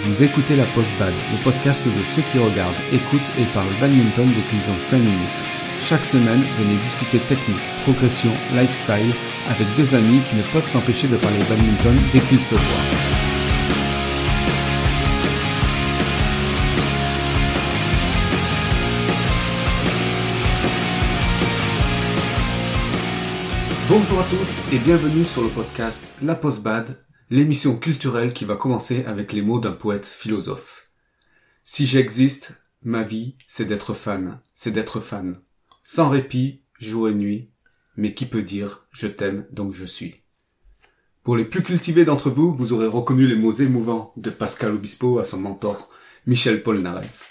Vous écoutez la Post Bad, le podcast de ceux qui regardent, écoutent et parlent badminton dès qu'ils ont 5 minutes. Chaque semaine, venez discuter technique, progression, lifestyle avec deux amis qui ne peuvent s'empêcher de parler badminton dès qu'ils se voient. Bonjour à tous et bienvenue sur le podcast La Post Bad, l'émission culturelle qui va commencer avec les mots d'un poète philosophe. Si j'existe, ma vie, c'est d'être fan, c'est d'être fan. Sans répit, jour et nuit, mais qui peut dire je t'aime donc je suis. Pour les plus cultivés d'entre vous, vous aurez reconnu les mots émouvants de Pascal Obispo à son mentor, Michel Polnareff.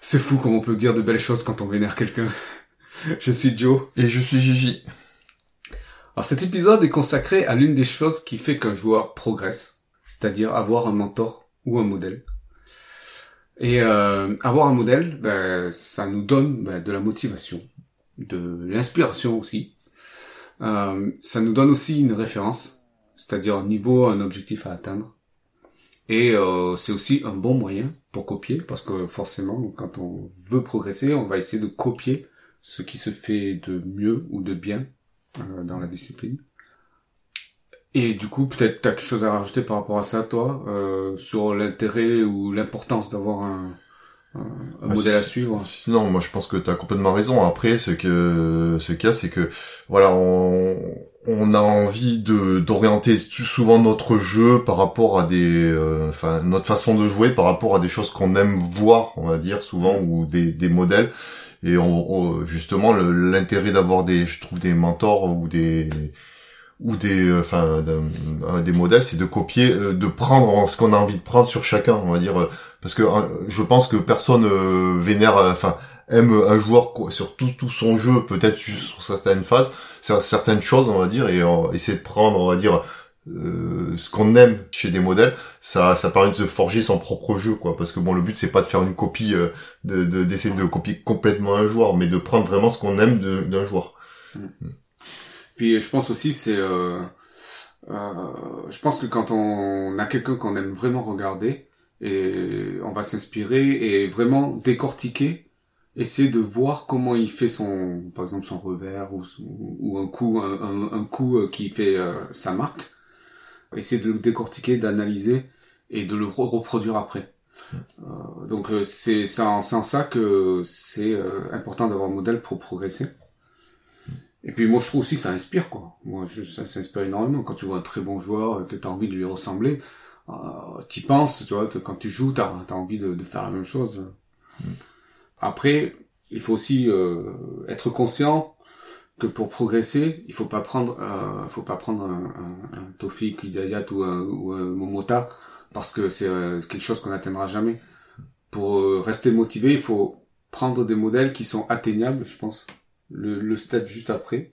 C'est fou comme on peut dire de belles choses quand on vénère quelqu'un. Je suis Joe. Et je suis Gigi. Alors cet épisode est consacré à l'une des choses qui fait qu'un joueur progresse, c'est-à-dire avoir un mentor ou un modèle. Et euh, avoir un modèle, ben, ça nous donne ben, de la motivation, de l'inspiration aussi. Euh, ça nous donne aussi une référence, c'est-à-dire un niveau, un objectif à atteindre. Et euh, c'est aussi un bon moyen pour copier, parce que forcément, quand on veut progresser, on va essayer de copier ce qui se fait de mieux ou de bien euh, dans la discipline. Et du coup, peut-être t'as quelque chose à rajouter par rapport à ça, toi, euh, sur l'intérêt ou l'importance d'avoir un, un, un Bah, modèle à suivre? Non, moi je pense que tu as complètement raison. Après, ce que ce qu'il y a, c'est que voilà, on, on a envie de d'orienter souvent notre jeu par rapport à des, euh, enfin notre façon de jouer par rapport à des choses qu'on aime voir, on va dire souvent, ou des, des modèles. Et on, justement, l'intérêt d'avoir des, je trouve des mentors ou des ou des euh, enfin euh, des modèles c'est de copier euh, de prendre ce qu'on a envie de prendre sur chacun on va dire. Parce que je pense que personne vénère enfin aime un joueur sur tout tout son jeu peut-être juste sur certaines phases certaines choses on va dire et essayer de prendre on va dire euh, ce qu'on aime chez des modèles ça ça permet de se forger son propre jeu quoi. Parce que bon le but c'est pas de faire une copie euh, de de- d'essayer de copier complètement un joueur mais de prendre vraiment ce qu'on aime d'un joueur. Puis je pense aussi c'est euh, euh, je pense que quand on a quelqu'un qu'on aime vraiment regarder et on va s'inspirer et vraiment décortiquer, essayer de voir comment il fait son par exemple son revers ou ou un coup un, un- un coup qui fait euh, sa marque, essayer de le décortiquer, d'analyser et de le re- reproduire après. Euh, donc euh, c'est en, en ça que c'est euh, important d'avoir un modèle pour progresser. Et puis moi je trouve aussi ça inspire quoi. Moi je, ça, ça inspire énormément quand tu vois un très bon joueur euh, que tu as envie de lui ressembler. Euh, t'y penses, tu vois, quand tu joues, t'as as envie de, de faire la même chose. Après, il faut aussi être conscient que pour progresser, il faut pas prendre, euh, faut pas prendre un, un, un Tofik, Hidayat ou un, ou un Momota parce que c'est euh, quelque chose qu'on n'atteindra jamais. Pour euh, rester motivé, il faut prendre des modèles qui sont atteignables, je pense. Le, le step juste après.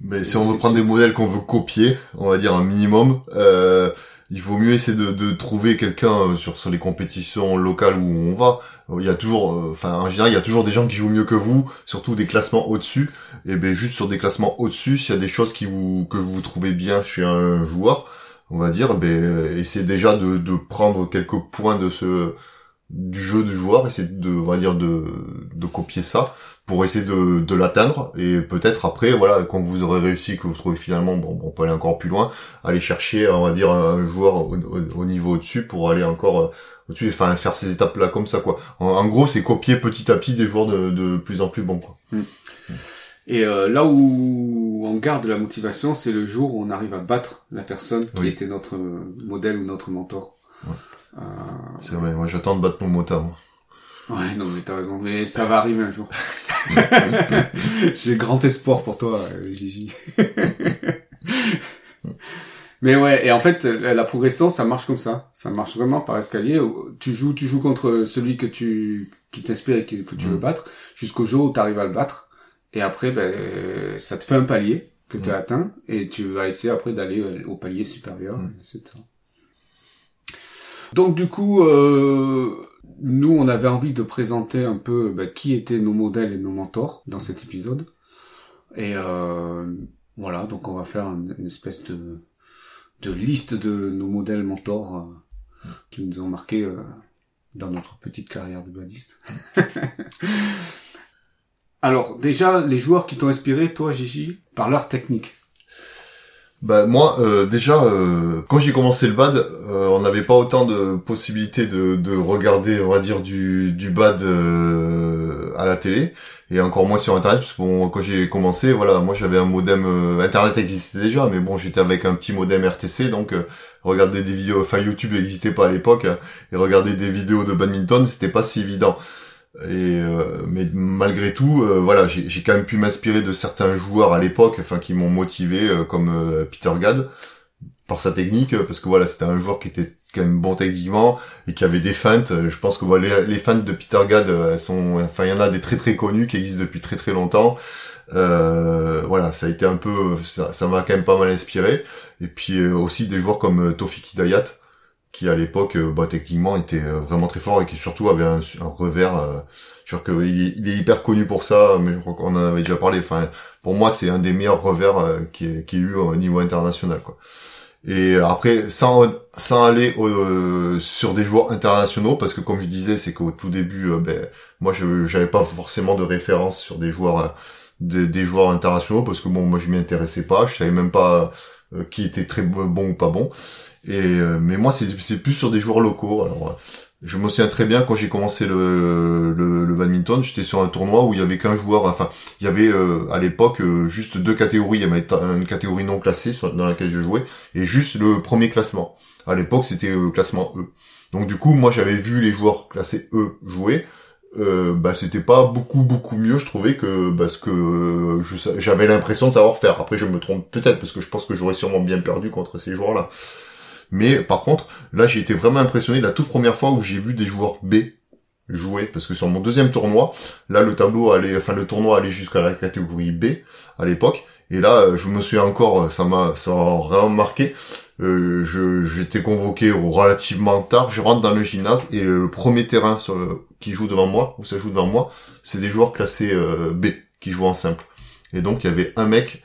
Mais si on veut prendre des modèles qu'on veut copier, on va dire un minimum, euh, il vaut mieux essayer de, trouver quelqu'un euh, sur, les compétitions locales où on va. Il y a toujours, euh, enfin en général, il y a toujours des gens qui jouent mieux que vous, surtout des classements au-dessus. Et ben juste sur des classements au-dessus, s'il y a des choses qui vous que vous trouvez bien chez un joueur, on va dire, ben euh, essayez déjà de prendre quelques points de ce du jeu du joueur, essayer de, on va dire de, de copier ça pour essayer de, de l'atteindre et peut-être après voilà quand vous aurez réussi que vous trouvez finalement bon, bon, on peut aller encore plus loin aller chercher on va dire un joueur au, au- au niveau au-dessus pour aller encore euh, au-dessus enfin faire ces étapes là comme ça quoi en, en gros c'est copier petit à petit des joueurs de, de plus en plus bons quoi Et euh, là où on garde la motivation, c'est le jour où on arrive à battre la personne qui Oui. était notre euh, modèle ou notre mentor. Ouais. Euh, c'est vrai moi j'attends de battre mon mota moi. ouais, non mais t'as raison, mais ça va arriver un jour. J'ai grand espoir pour toi, euh, Gigi. mais ouais, et en fait, la la progression, ça marche comme ça. Ça marche vraiment par escalier. Tu joues, tu joues contre celui que tu qui t'inspire et que, tu veux Mm. battre, jusqu'au jour où tu arrives à le battre. Et après, ben, ça te fait un palier que tu as Mm. atteint, et tu vas essayer après d'aller euh, au palier supérieur, Mm. etc. Donc du coup, euh, nous, on avait envie de présenter un peu ben, qui étaient nos modèles et nos mentors dans cet épisode. Et euh, voilà, donc on va faire une, espèce de, de liste de nos modèles mentors. euh, qui nous ont marqué dans notre petite carrière de badiste. Alors, déjà, les joueurs qui t'ont inspiré, toi, Gigi, par leur technique. Bah moi euh, déjà euh, quand j'ai commencé le bad, euh, on n'avait pas autant de possibilités de, de regarder on va dire du, du bad à la télé et encore moins sur internet parce que bon quand j'ai commencé voilà moi j'avais un modem internet existait déjà mais bon j'étais avec un petit modem RTC donc regarder des vidéos enfin YouTube n'existait pas à l'époque hein, et regarder des vidéos de badminton c'était pas si évident. Et euh, mais malgré tout, euh, voilà, j'ai quand même pu m'inspirer de certains joueurs à l'époque, enfin qui m'ont motivé, euh, comme Peter Gad, par sa technique, parce que voilà, c'était un joueur qui était quand même bon techniquement et qui avait des feintes. Je pense que voilà, les, les feintes de Peter Gad, sont, enfin, il y en a des très très connus qui existent depuis très très longtemps. voilà, ça a été un peu, ça m'a quand même pas mal inspiré. Et puis aussi des joueurs comme Tofik Hidayat, qui à l'époque, euh, bah, techniquement, était euh, vraiment très fort et qui surtout avait un, revers. Euh, je qu'il est, il est hyper connu pour ça, mais je crois qu'on en avait déjà parlé. Enfin, pour moi, c'est un des meilleurs revers euh, qui ait eu au niveau international, quoi. Et après, sans, sans aller sur des joueurs internationaux, parce que comme je disais, c'est qu'au tout début, ben, moi, je j'avais pas forcément de référence sur des joueurs, des, des joueurs internationaux, parce que bon, moi, je m'y intéressais pas, je savais même pas qui était très bon ou pas bon. Et euh, mais moi c'est plus sur des joueurs locaux. Alors euh, je me souviens très bien quand j'ai commencé le, le, le badminton, j'étais sur un tournoi où il y avait qu'un joueur. Enfin, il y avait euh, à l'époque juste deux catégories. Il y avait une catégorie non classée dans laquelle je jouais et juste le premier classement. À l'époque, c'était le classement E. Donc du coup, moi j'avais vu les joueurs classés E jouer. Euh, bah c'était pas beaucoup beaucoup mieux je trouvais que parce que j'avais l'impression de savoir faire après je me trompe peut-être parce que je pense que j'aurais sûrement bien perdu contre ces joueurs là mais par contre, là j'ai été vraiment impressionné la toute première fois où j'ai vu des joueurs B jouer, parce que sur mon deuxième tournoi, là le tableau allait, enfin le tournoi allait jusqu'à la catégorie B à l'époque, et là je me suis encore, ça m'a, ça m'a vraiment marqué. Euh, j'étais convoqué relativement tard, je rentre dans le gymnase et le premier terrain sur qui joue devant moi, où ça joue devant moi, c'est des joueurs classés euh, B qui jouent en simple. Et donc il y avait un mec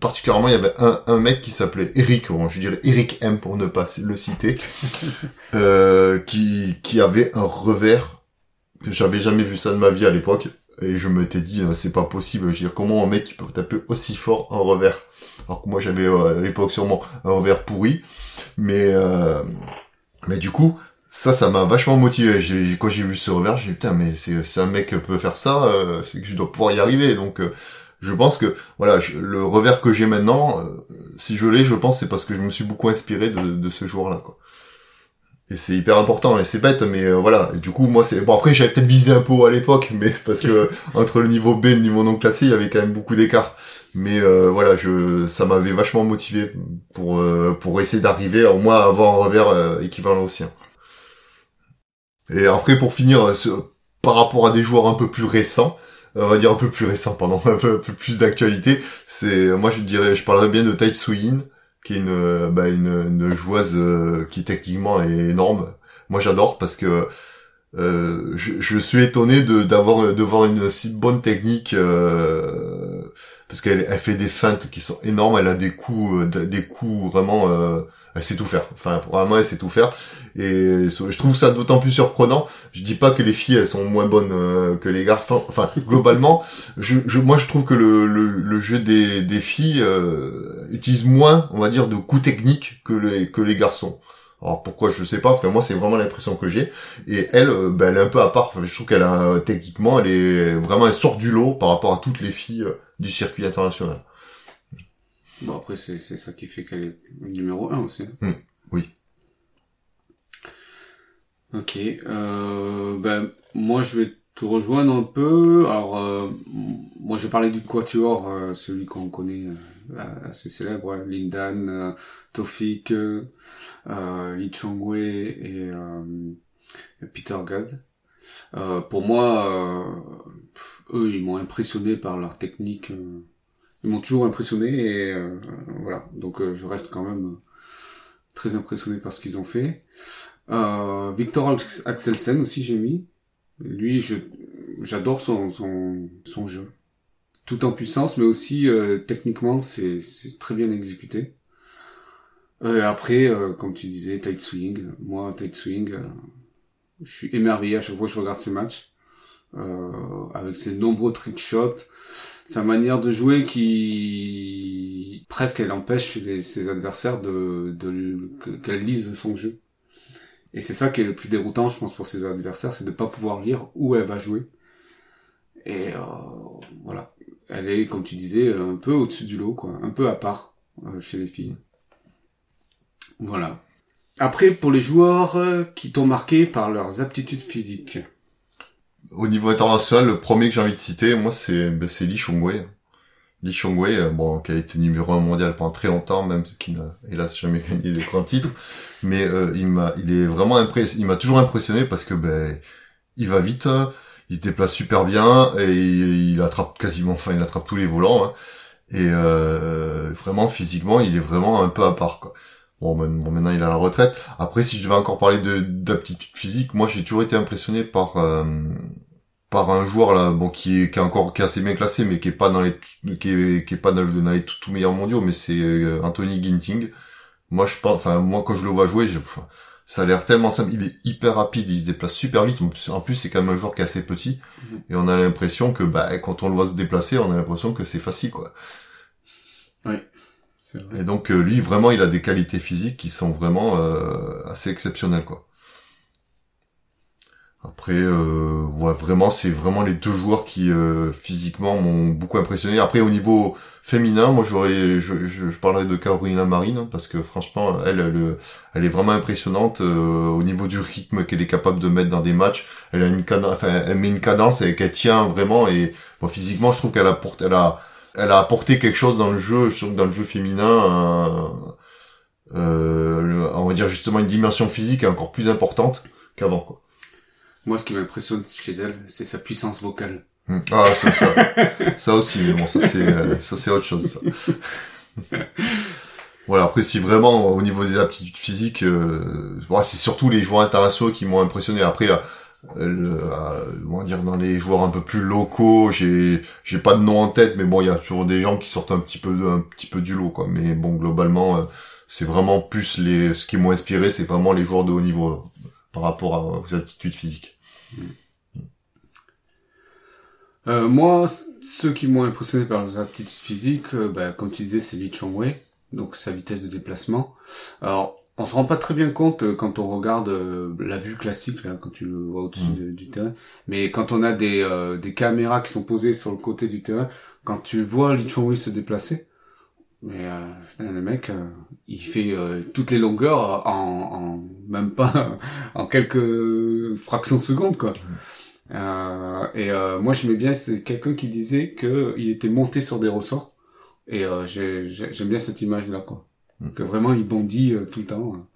particulièrement il y avait un, un mec qui s'appelait Eric, bon, je dirais Eric M pour ne pas le citer, euh, qui, qui avait un revers que j'avais jamais vu ça de ma vie à l'époque et je m'étais dit euh, c'est pas possible, je veux dire comment un mec qui peut taper aussi fort un revers? Alors que moi j'avais euh, à l'époque sûrement un revers pourri mais euh, mais du coup ça ça m'a vachement motivé. J'ai, quand j'ai vu ce revers j'ai dit putain mais c'est, c'est un mec qui peut faire ça c'est que je dois pouvoir y arriver donc je pense que voilà le revers que j'ai maintenant euh, si je l'ai je pense c'est parce que je me suis beaucoup inspiré de, de ce joueur là quoi. Et c'est hyper important et c'est bête mais euh, voilà. Et du coup moi c'est bon après j'avais peut-être visé un peu à l'époque mais parce que entre le niveau B et le niveau non classé il y avait quand même beaucoup d'écart. Mais euh, voilà je ça m'avait vachement motivé pour pour essayer d'arriver au moins à avoir un revers équivalent au sien. Et après pour finir par rapport à des joueurs un peu plus récents on va dire un peu plus récent, pendant un peu, plus d'actualité. C'est, moi je dirais, je parlerais bien de Tai Tsu qui est une, bah, une, une joueuse euh, qui techniquement est énorme. Moi j'adore parce que euh, je, je, suis étonné de d'avoir de voir une si bonne technique euh, parce qu'elle elle fait des feintes qui sont énormes. Elle a des coups euh, des coups vraiment euh, elle sait tout faire. Enfin, vraiment, elle sait tout faire. Et je trouve ça d'autant plus surprenant. Je dis pas que les filles, elles sont moins bonnes euh, que les garçons. Enfin, globalement, je, je, moi, je trouve que le, le, le jeu des, des filles euh, utilise moins, on va dire, de coups techniques que les, que les garçons. Alors pourquoi je sais pas. Enfin moi c'est vraiment l'impression que j'ai. Et elle, euh, ben, elle est un peu à part. je trouve qu'elle a techniquement, elle est vraiment elle sort du lot par rapport à toutes les filles du circuit international. Bon, après, c'est ça qui fait qu'elle est numéro 1 aussi. Mmh, oui. Ok. Euh, ben, moi, je vais te rejoindre un peu. Alors, euh, moi, je vais parler du quatuor, euh, celui qu'on connaît euh, assez célèbre, Lindan, euh, Tofik, Lee Chongwei et Peter Gad. pour moi, eux, ils m'ont impressionné par leur technique ils m'ont toujours impressionné et euh, voilà. Donc euh, je reste quand même très impressionné par ce qu'ils ont fait. Euh, Victor Axelsen aussi j'ai mis. Lui, je j'adore son, son son jeu, tout en puissance, mais aussi techniquement c'est très bien exécuté. Euh, après, euh, comme tu disais, tight swing. Moi, tight swing, euh, je suis émerveillé à chaque fois que je regarde ces matchs. Euh, avec ses nombreux trick shots, sa manière de jouer qui presque elle empêche ses adversaires de, de qu'elle lise son jeu. Et c'est ça qui est le plus déroutant, je pense, pour ses adversaires, c'est de pas pouvoir lire où elle va jouer. Et euh, voilà, elle est, comme tu disais, un peu au-dessus du lot, quoi, un peu à part euh, chez les filles. Voilà. Après, pour les joueurs euh, qui t'ont marqué par leurs aptitudes physiques. Au niveau international, le premier que j'ai envie de citer, moi, c'est ben, c'est Li Chongwei. Li Chongwei, euh, bon, qui a été numéro un mondial pendant très longtemps, même qui n'a hélas jamais gagné des grands titres. Mais euh, il m'a, il est vraiment impressionné. Il m'a toujours impressionné parce que ben, il va vite, il se déplace super bien et il, attrape quasiment, enfin, il attrape tous les volants. Hein. Et euh, vraiment physiquement, il est vraiment un peu à part. Quoi. Bon, maintenant il a la retraite. Après, si je devais encore parler de d'aptitude physique, moi j'ai toujours été impressionné par euh, par un joueur là, bon qui est qui est encore qui est assez bien classé, mais qui est pas dans les qui est, qui est pas dans, les tout, meilleurs mondiaux, mais c'est euh, Anthony Ginting. Moi je pense, enfin moi quand je le vois jouer, ça a l'air tellement simple. Il est hyper rapide, il se déplace super vite. En plus, c'est quand même un joueur qui est assez petit, mhm. et on a l'impression que bah quand on le voit se déplacer, on a l'impression que c'est facile quoi. Et donc euh, lui, vraiment, il a des qualités physiques qui sont vraiment euh, assez exceptionnelles, quoi. Après, euh, ouais, vraiment, c'est vraiment les deux joueurs qui euh, physiquement m'ont beaucoup impressionné. Après, au niveau féminin, moi, j'aurais, je, je, parlerais de Carolina Marine hein, parce que franchement, elle, elle, elle est vraiment impressionnante au niveau du rythme qu'elle est capable de mettre dans des matchs. Elle a une cadence, enfin, elle met une cadence et qu'elle tient vraiment. Et bon, physiquement, je trouve qu'elle apporte, elle a elle a apporté quelque chose dans le jeu, dans le jeu féminin, euh, euh on va dire justement une dimension physique encore plus importante qu'avant. Quoi. Moi, ce qui m'impressionne chez elle, c'est sa puissance vocale. Hmm. Ah, ça, ça, ça aussi, mais bon, ça c'est, euh, ça c'est autre chose. Ça. voilà. Après, si vraiment au niveau des aptitudes physiques, euh, voilà, c'est surtout les joueurs internationaux qui m'ont impressionné. Après, euh, on va dire dans les joueurs un peu plus locaux, j'ai j'ai pas de nom en tête, mais bon, il y a toujours des gens qui sortent un petit peu un petit peu du lot, quoi. Mais bon, globalement, euh, c'est vraiment plus les ce qui m'ont inspiré, c'est vraiment les joueurs de haut niveau euh, par rapport à, aux aptitudes physiques. Euh, moi, ceux qui m'ont impressionné par leurs aptitudes physiques, bah, comme tu disais, c'est Li Chongwei, donc sa vitesse de déplacement. Alors, on se rend pas très bien compte euh, quand on regarde euh, la vue classique là quand tu le vois au-dessus mm. du terrain mais quand on a des euh, des caméras qui sont posées sur le côté du terrain quand tu vois Lee Chong se déplacer mais le mec il fait toutes les longueurs en, en même pas en quelques fractions de secondes quoi mm. et moi j'aimais bien c'est quelqu'un qui disait que il était monté sur des ressorts et j'aime bien cette image là quoi que vraiment il bondit euh, tout le temps. Hein.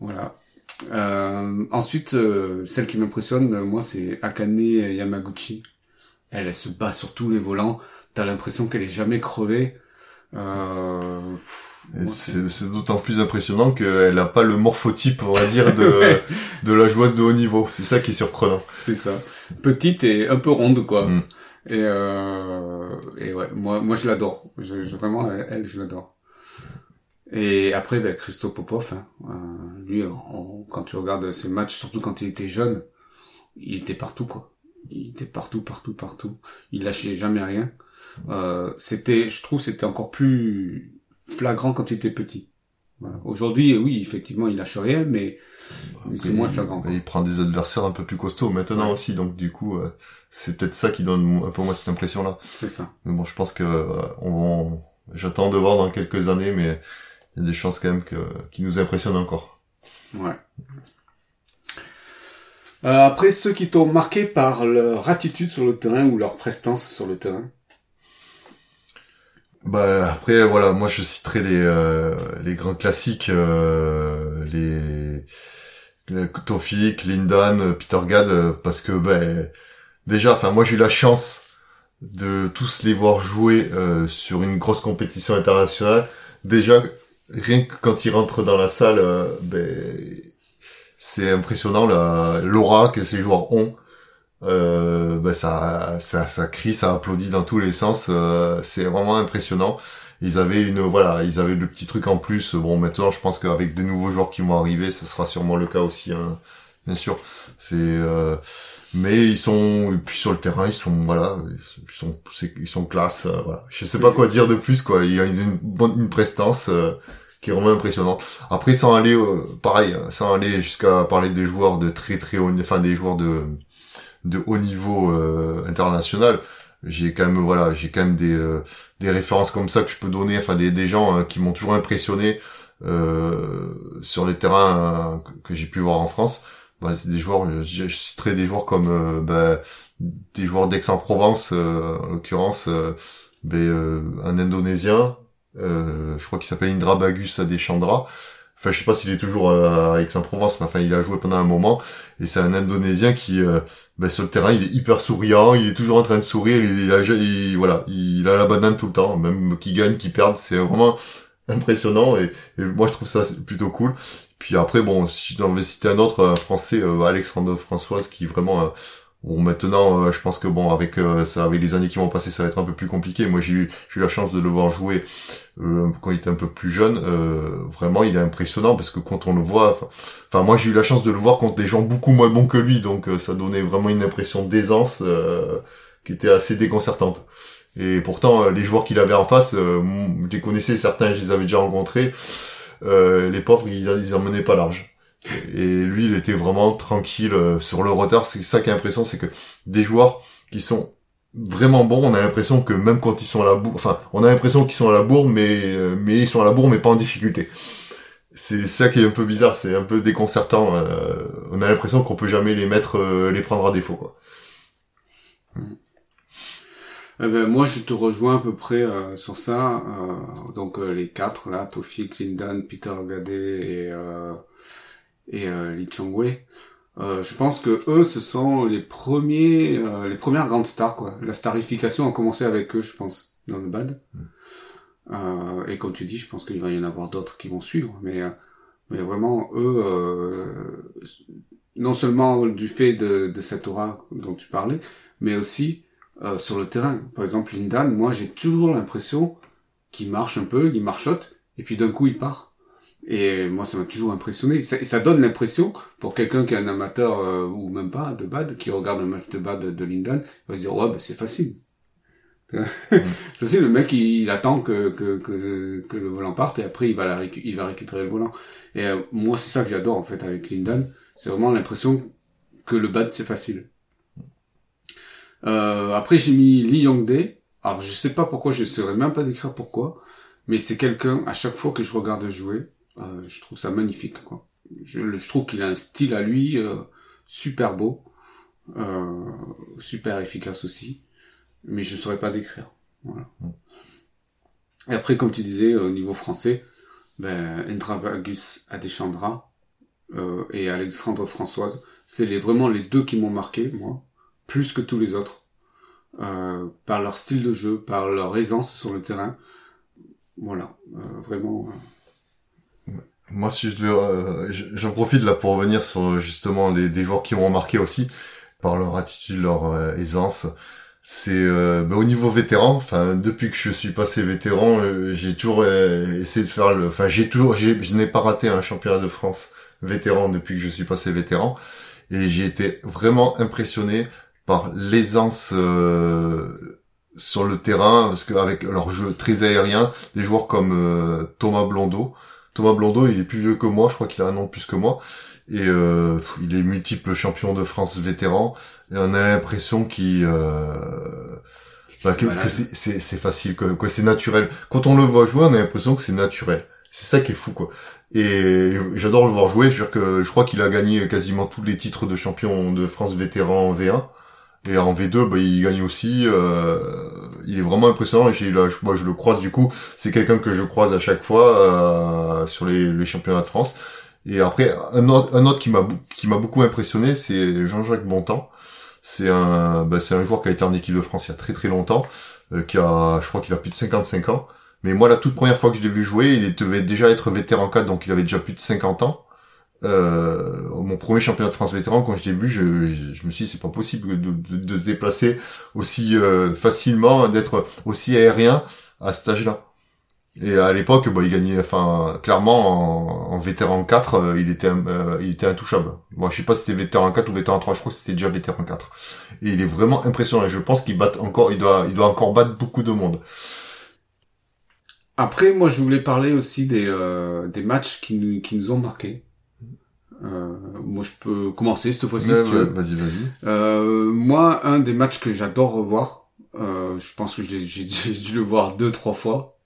Voilà. Euh, ensuite, euh, celle qui m'impressionne, moi, c'est Akane Yamaguchi. Elle, elle se bat sur tous les volants. T'as l'impression qu'elle est jamais crevée. Euh, c'est d'autant plus impressionnant qu'elle n'a pas le morphotype, on va dire, de, de la joueuse de haut niveau. C'est ça qui est surprenant. C'est ça. Petite et un peu ronde, quoi. Mm. Et, euh, et ouais, moi, moi je l'adore. Je, vraiment, elle je l'adore. Et après, ben, Christo Popov, hein, euh, lui, quand tu regardes ses matchs, surtout quand il était jeune, il était partout, quoi. Il était partout, partout, partout. Il lâchait jamais rien. Euh, c'était, je trouve, c'était encore plus flagrant quand il était petit. Aujourd'hui, oui, effectivement, il lâche rien, mais, c'est moins flagrant. il prend des adversaires un peu plus costauds maintenant aussi, donc du coup, euh, c'est peut-être ça qui donne un peu moins cette impression-là. C'est ça. Mais bon, je pense que euh, on, j'attends de voir dans quelques années, mais il y a des chances quand même que, qui nous impressionnent encore. Ouais. Euh, après, ceux qui t'ont marqué par leur attitude sur le terrain ou leur prestance sur le terrain? Bah après voilà moi je citerai les euh, les grands classiques euh, les, les Tofik, Lindan, Peter Gad parce que ben déjà enfin moi j'ai eu la chance de tous les voir jouer sur une grosse compétition internationale déjà rien que quand il rentre dans la salle, euh, ben, c'est impressionnant l'aura que ces joueurs ont. Euh, ben ça, ça, ça crie, ça applaudit dans tous les sens. Euh, c'est vraiment impressionnant. ils avaient une voilà, ils avaient le petit truc en plus. Bon, maintenant, je pense qu'avec de nouveaux joueurs qui vont arriver, ça sera sûrement le cas aussi, hein, bien sûr. C'est mais ils sont puis sur le terrain, ils sont voilà, ils sont ils sont classe. Euh, voilà, je sais pas quoi dire de plus quoi. Ils ont une bonne une prestance. Euh, qui est vraiment impressionnante. Après, sans aller, pareil, sans aller jusqu'à parler des joueurs de très très haut, enfin des joueurs de de haut niveau international, j'ai quand même voilà j'ai quand même des euh, des références comme ça que je peux donner enfin des des gens hein, qui m'ont toujours impressionné euh, sur les terrains euh, que j'ai pu voir en France bah, des joueurs je, je, citerai des joueurs comme euh, bah, des joueurs d'Aix-en-Provence en l'occurrence ben, un indonésien je crois qu'il s'appelle Indra Bagus Adeshandra Enfin, je sais pas s'il est toujours à Aix-en-Provence, mais enfin, il a joué pendant un moment. Et c'est un Indonésien qui, sur le terrain, il est hyper souriant, il est toujours en train de sourire, il, a, il, voilà, il a la banane tout le temps, même qui gagne, qui perd, c'est vraiment impressionnant et, moi je trouve ça plutôt cool. Puis après, bon, si je devais citer un autre un français, euh, Alexandre Françoise, qui vraiment euh, Bon, maintenant, euh, je pense que bon, avec euh, ça, avec les années qui vont passer, ça va être un peu plus compliqué. Moi, j'ai eu, eu la chance de le voir jouer euh, quand il était un peu plus jeune. vraiment, il est impressionnant parce que quand on le voit, enfin, moi, j'ai eu la chance de le voir contre des gens beaucoup moins bons que lui, donc ça donnait vraiment une impression d'aisance qui était assez déconcertante. Et pourtant, les joueurs qu'il avait en face, je les connaissais, certains, je les avais déjà rencontrés. Les pauvres, ils, ils en menaient pas large. Et lui, il était vraiment tranquille euh, sur le retard. C'est ça qui est impressionnant, c'est que des joueurs qui sont vraiment bons, on a l'impression que même quand ils sont à la bourre, enfin, on a l'impression qu'ils sont à la bourre, mais euh, mais ils sont à la bourre, mais pas en difficulté. C'est ça qui est un peu bizarre, c'est un peu déconcertant. Euh, on a l'impression qu'on peut jamais les mettre, les prendre à défaut, quoi. Eh ben, moi, je te rejoins à peu près sur ça. donc les quatre là, Tofi, Lindan, Peter Gadet et et euh, Li Chongwei. Euh, je pense que eux, ce sont les premiers, euh, les premières grandes stars quoi. La starification a commencé avec eux, je pense, dans le bad. Mm. Euh, et comme tu dis, je pense qu'il va y en avoir d'autres qui vont suivre, mais euh, mais vraiment eux, euh, non seulement du fait de, de cette aura dont tu parlais, mais aussi sur le terrain. Par exemple, Lindan, moi j'ai toujours l'impression qu'il marche un peu, il marchote, et puis d'un coup il part. Et moi, ça m'a toujours impressionné. Ça, ça donne l'impression, pour quelqu'un qui est un amateur, euh, ou même pas, de bad, qui regarde un match de bad de, Lindan, il va se dire, ouais, bah, c'est facile. Mm. c'est le mec, il, attend que, que, que, que, le volant parte, et après, il va, la il va récupérer le volant. Et euh, moi, c'est ça que j'adore, en fait, avec Lindan. C'est vraiment l'impression que le bad, c'est facile. Euh, après, j'ai mis Lee Young-dae. Alors, je sais pas pourquoi, je saurais même pas décrire pourquoi, mais c'est quelqu'un, à chaque fois que je regarde jouer, euh, je trouve ça magnifique, quoi. Je, je trouve qu'il a un style à lui euh, super beau, euh, super efficace aussi, mais je saurais pas décrire. Voilà. Mm. Et après, comme tu disais, au niveau français, ben, Endravagus Adeshandra euh, et Alexandre Françoise, c'est les, vraiment les deux qui m'ont marqué, moi, plus que tous les autres, euh, par leur style de jeu, par leur aisance sur le terrain. Voilà, euh, vraiment. Moi, si je devais, euh, j'en profite là pour revenir sur justement les, des joueurs qui m'ont marqué aussi par leur attitude, leur euh, aisance. C'est euh, bah, au niveau vétéran. Enfin, depuis que je suis passé vétéran, j'ai toujours essayé de faire le. Enfin, j'ai toujours, je n'ai pas raté un championnat de France vétéran depuis que je suis passé vétéran, et j'ai été vraiment impressionné par l'aisance sur le terrain, parce qu'avec leur jeu très aérien, des joueurs comme Thomas Blondeau Thomas Blondeau, il est plus vieux que moi, je crois qu'il a un an de plus que moi. Et euh, il est multiple champion de France vétéran. Et on a l'impression qu'il... Euh, bah, que, c'est facile, que, que c'est naturel. Quand on le voit jouer, on a l'impression que c'est naturel. C'est ça qui est fou, quoi. Et j'adore le voir jouer. Je, que, je crois qu'il a gagné quasiment tous les titres de champion de France vétéran en V1. Et en V2, bah, il gagne aussi. Euh, il est vraiment impressionnant. Et j'ai, moi, je le croise du coup. C'est quelqu'un que je croise à chaque fois euh, sur les, les, championnats de France. Et après, un autre, un autre qui m'a qui m'a beaucoup impressionné, c'est Jean-Jacques Bontemps. C'est un, bah, c'est un joueur qui a été en équipe de France il y a très très longtemps, euh, qui a, je crois qu'il a plus de 55 ans. Mais moi, la toute première fois que je l'ai vu jouer, il devait déjà être vétéran 4, donc il avait déjà plus de 50 ans. Euh, mon premier championnat de France vétéran, quand je l'ai vu, je, je, me suis dit c'est pas possible de, de, se déplacer aussi euh, facilement, d'être aussi aérien à cet âge-là. Et à l'époque, bah, il gagnait, enfin, clairement, en, vétéran 4, euh, il était, euh, il était intouchable. Moi, je sais pas si c'était vétéran 4 ou vétéran 3, je crois que c'était déjà vétéran 4. Et il est vraiment impressionnant. je pense qu'il bat encore, il doit, il doit encore battre beaucoup de monde. Après, moi, je voulais parler aussi des, euh, des matchs qui nous, qui nous ont marqués. Euh, moi, je peux commencer cette fois-ci. vas-y, vas-y. Euh, moi, un des matchs que j'adore revoir, euh, je pense que j'ai dû le voir deux, trois fois.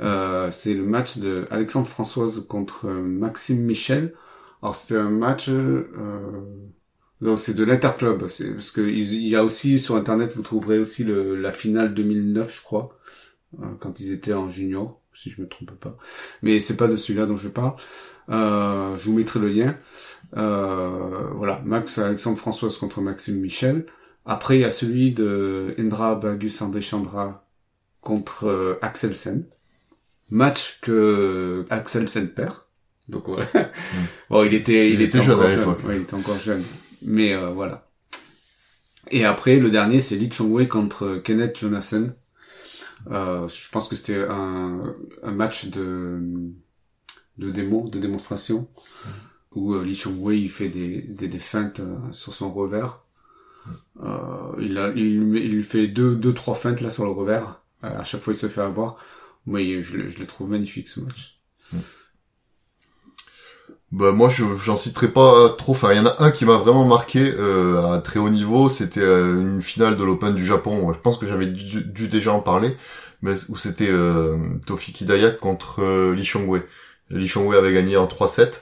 Euh, c'est le match de Alexandre Françoise contre Maxime Michel. Alors c'était un match, euh, c'est de l'interclub. C'est parce que il y a aussi sur internet, vous trouverez aussi le, la finale 2009, je crois, euh, quand ils étaient en junior, si je me trompe pas. Mais c'est pas de celui-là dont je parle. Euh, je vous mettrai le lien. Euh, voilà, Max Alexandre Françoise contre Maxime Michel. Après, il y a celui de Indra Bagus André Chandra contre euh, Axel Sen. Match que Axel Sen perd. Donc ouais. Mm. bon, il était, il, était, encore jeune. Ouais, il était encore jeune. Mais euh, voilà. Et après, le dernier, c'est Lee Chong-wei contre Kenneth Jonathan. Euh, je pense que c'était un, un match de de démo, de démonstration, où euh, Li Chongwei il fait des, des, des feintes euh, sur son revers. Il, a, il, fait deux, deux, trois feintes là sur le revers. À chaque fois, il se fait avoir. Je, je le trouve magnifique ce match. Bah moi je j'en citerai pas trop. Enfin il y en a un qui m'a vraiment marqué euh, à très haut niveau. C'était euh, une finale de l'Open du Japon. Je pense que j'avais dû, dû, déjà en parler, mais où c'était euh, Tofiki contre euh, Chongwei avait gagné en 3-7,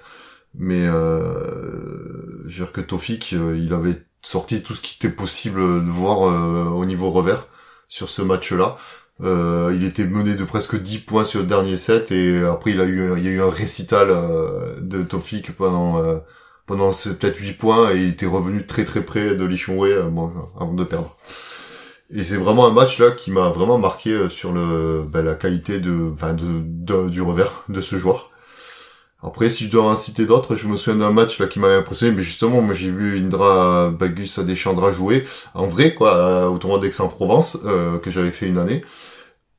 mais euh, je veux dire que Tofik, euh, il avait sorti tout ce qui était possible de voir euh, au niveau revers sur ce match-là. Euh, il était mené de presque 10 points sur le dernier set et après il a eu il y a eu un récital euh, de Tofik pendant euh, pendant peut-être 8 points et il était revenu très très près de Li Chongwei bon, avant de perdre. Et c'est vraiment un match là qui m'a vraiment marqué sur le ben, la qualité de, du revers de ce joueur. Après, si je dois en citer d'autres, je me souviens d'un match là qui m'avait impressionné, mais justement, moi j'ai vu Indra Bagus Adeshandra jouer en vrai, quoi, au tournoi d'Aix-en-Provence euh, que j'avais fait une année,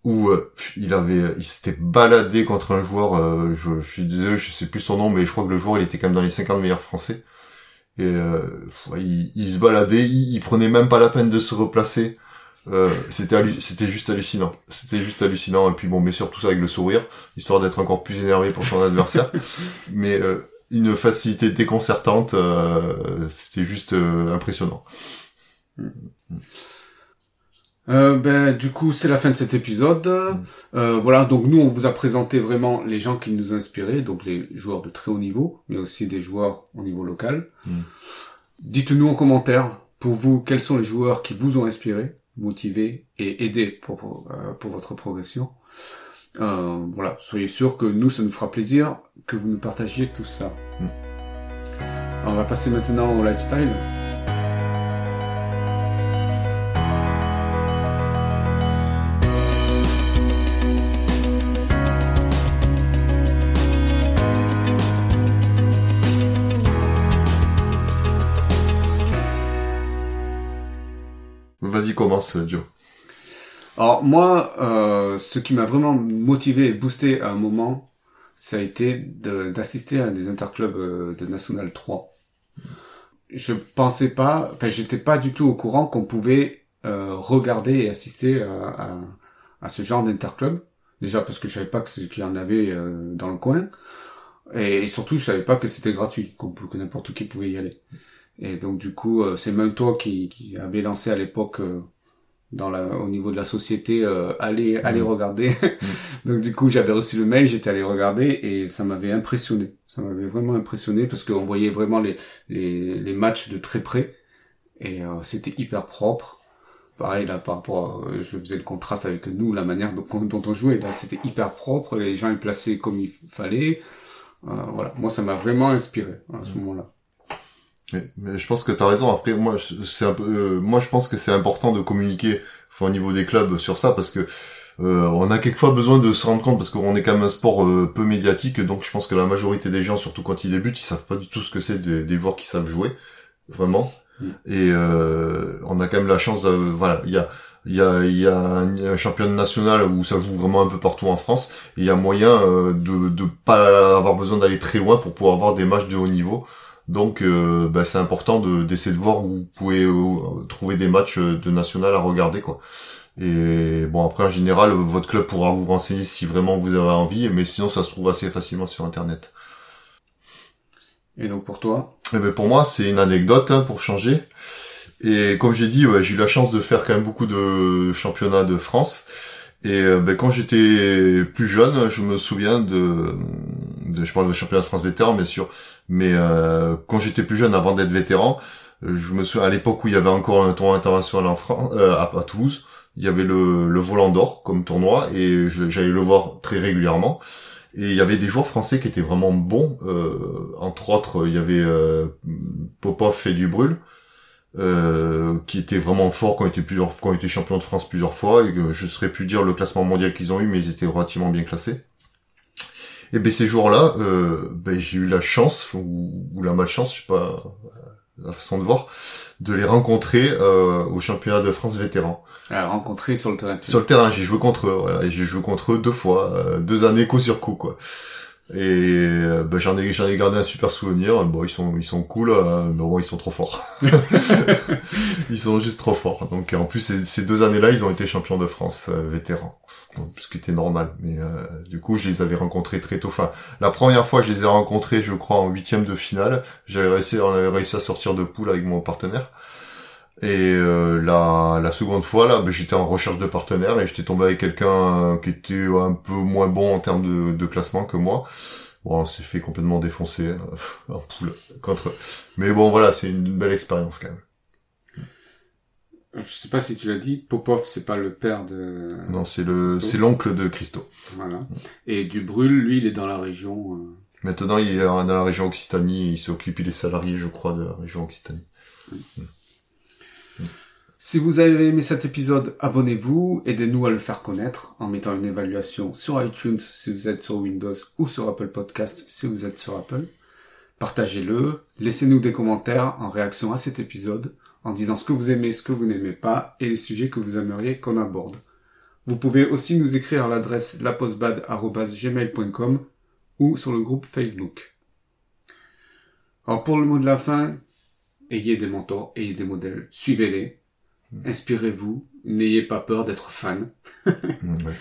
où euh, il avait, il s'était baladé contre un joueur. Euh, je, suis désolé, je sais plus son nom, mais je crois que le joueur il était quand même dans les 50 meilleurs français. Et euh, il, il, se baladait, il, il, prenait même pas la peine de se replacer. Euh, c'était c'était juste hallucinant. C'était juste hallucinant. Et puis bon, mais surtout ça avec le sourire, histoire d'être encore plus énervé pour son adversaire. mais euh, une facilité déconcertante, euh, c'était juste euh, impressionnant. Euh, ben, du coup, c'est la fin de cet épisode. Mm. voilà, donc nous, on vous a présenté vraiment les gens qui nous ont inspirés, donc les joueurs de très haut niveau, mais aussi des joueurs au niveau local. Mm. Dites-nous en commentaire, pour vous, quels sont les joueurs qui vous ont inspiré? Motiver et aider pour, pour, euh, pour votre progression. Euh, voilà, soyez sûr que nous, ça nous fera plaisir que vous nous partagiez tout ça. Mm. On va passer maintenant au lifestyle. Vas-y, commence, Joe. Alors moi, euh, ce qui m'a vraiment motivé et boosté à un moment, ça a été d'assister à des interclubs euh, de National 3. Je pensais pas, enfin j'étais pas du tout au courant qu'on pouvait euh, regarder et assister à, à, à ce genre d'interclub. Déjà parce que je savais pas que qu'il y en avait euh, dans le coin. Et, surtout, je savais pas que c'était gratuit, que n'importe qui pouvait y aller. Et donc du coup, euh, c'est même toi qui, qui avait lancé à l'époque euh, dans la, au niveau de la société, euh, allez, allez mmh. regarder. Mmh. donc du coup, j'avais reçu le mail, j'étais allé regarder et ça m'avait impressionné. Ça m'avait vraiment impressionné parce qu'on voyait vraiment les, les, les, matchs de très près et euh, c'était hyper propre. Pareil là, par rapport, à, je faisais le contraste avec nous, la manière dont, dont on jouait. Là, c'était hyper propre, les gens ils plaçaient comme il fallait. voilà, moi ça m'a vraiment inspiré à ce mmh. moment-là. Mais, je pense que tu as raison. Après, moi, c'est un peu, euh, moi, je pense que c'est important de communiquer au niveau des clubs sur ça parce que euh, on a quelquefois besoin de se rendre compte parce qu'on est quand même un sport euh, peu médiatique. Donc, je pense que la majorité des gens, surtout quand ils débutent, ils savent pas du tout ce que c'est des, des, joueurs qui savent jouer, vraiment. Mm. Et on a quand même la chance de, voilà, il y a Il y a, il y a un, championnat national où ça joue vraiment un peu partout en France. Et il y a moyen euh, de de pas avoir besoin d'aller très loin pour pouvoir avoir des matchs de haut niveau. Donc euh, bah, c'est important de d'essayer de voir où vous pouvez euh, trouver des matchs de national à regarder quoi. Et bon après en général votre club pourra vous renseigner si vraiment vous avez envie, mais sinon ça se trouve assez facilement sur internet. Et donc pour toi? Eh ben pour moi c'est une anecdote hein, pour changer. Et comme j'ai dit, ouais, j'ai eu la chance de faire quand même beaucoup de championnats de France. Et euh, ben, quand j'étais plus jeune, je me souviens de, je parle de championnat de France vétéran bien sûr, mais euh, quand j'étais plus jeune, avant d'être vétéran, je me souviens à l'époque où il y avait encore un tournoi international en France, euh, à, à, Toulouse, il y avait le, le volant d'or comme tournoi et j'allais le voir très régulièrement. Et il y avait des joueurs français qui étaient vraiment bons. Euh, entre autres, il y avait euh, Popov et Dubrul. Euh, qui étaient vraiment forts, qui ont été plusieurs, qui ont été champions de France plusieurs fois, et que je serais pu dire le classement mondial qu'ils ont eu, mais ils étaient relativement bien classés. Et ben ces jours-là, euh, ben, j'ai eu la chance ou, ou, la malchance, je sais pas la façon de voir, de les rencontrer euh, au championnat de France vétéran. Alors, rencontrer sur le terrain. Sur le terrain, j'ai joué contre eux, voilà, et j'ai joué contre eux deux fois, euh, deux années coup sur coup, quoi. Et euh, ben, j'en ai j'en ai gardé un super souvenir. Bon, ils sont ils sont cool, euh, mais bon, ils sont trop forts. ils sont juste trop forts. Donc en plus ces, ces deux années-là, ils ont été champions de France euh, vétérans, donc, ce qui était normal. Mais euh, du coup, je les avais rencontrés très tôt. Enfin, la première fois, je les ai rencontrés, je crois, en huitième de finale. J'avais réussi, on avait réussi à sortir de poule avec mon partenaire. Et euh, la, la seconde fois, là, ben, j'étais en recherche de partenaire et j'étais tombé avec quelqu'un qui était un peu moins bon en termes de, de classement que moi. Bon, on s'est fait complètement défoncer en poule contre. Mais bon, voilà, c'est une belle expérience quand même. Je sais pas si tu l'as dit, Popov, c'est pas le père de. Non, c'est le, c'est l'oncle de Christo. Voilà. Et Dubrul, lui, il est dans la région. Euh... Maintenant, il est dans la région Occitanie. Il s'occupe, il est salarié, je crois, de la région Occitanie. Oui. Mm. Si vous avez aimé cet épisode, abonnez-vous, aidez-nous à le faire connaître en mettant une évaluation sur iTunes si vous êtes sur Windows ou sur Apple Podcast si vous êtes sur Apple. Partagez-le, laissez-nous des commentaires en réaction à cet épisode en disant ce que vous aimez, ce que vous n'aimez pas et les sujets que vous aimeriez qu'on aborde. Vous pouvez aussi nous écrire à l'adresse lapostbad.gmail.com ou sur le groupe Facebook. Alors pour le mot de la fin, ayez des mentors, ayez des modèles, suivez-les, inspirez-vous, n'ayez pas peur d'être fan. ouais.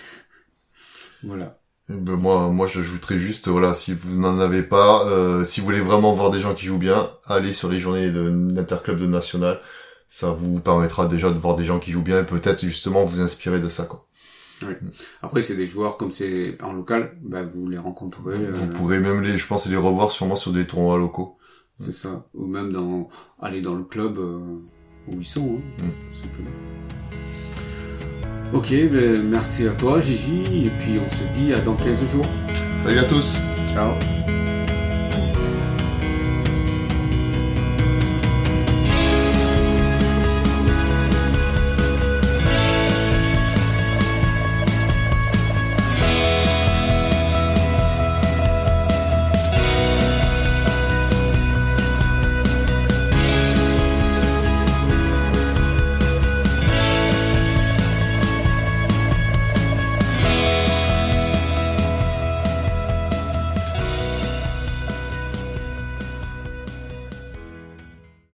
Voilà. Ben moi, moi, j'ajouterais juste, voilà, si vous n'en avez pas, euh, si vous voulez vraiment voir des gens qui jouent bien, allez sur les journées de l'interclub de national. Ça vous permettra déjà de voir des gens qui jouent bien et peut-être justement vous inspirer de ça, quoi. Oui. Après, c'est des joueurs comme c'est en local, bah, vous les rencontrerez. Vous euh... pourrez même les, je pense, les revoir sûrement sur des tournois locaux. C'est ça. Ou même dans, aller dans le club euh, où ils sont, hein, Mm. tout simplement. Ok, ben, merci à toi, Gigi, et puis on se dit à dans 15 jours. Salut à tous! Ciao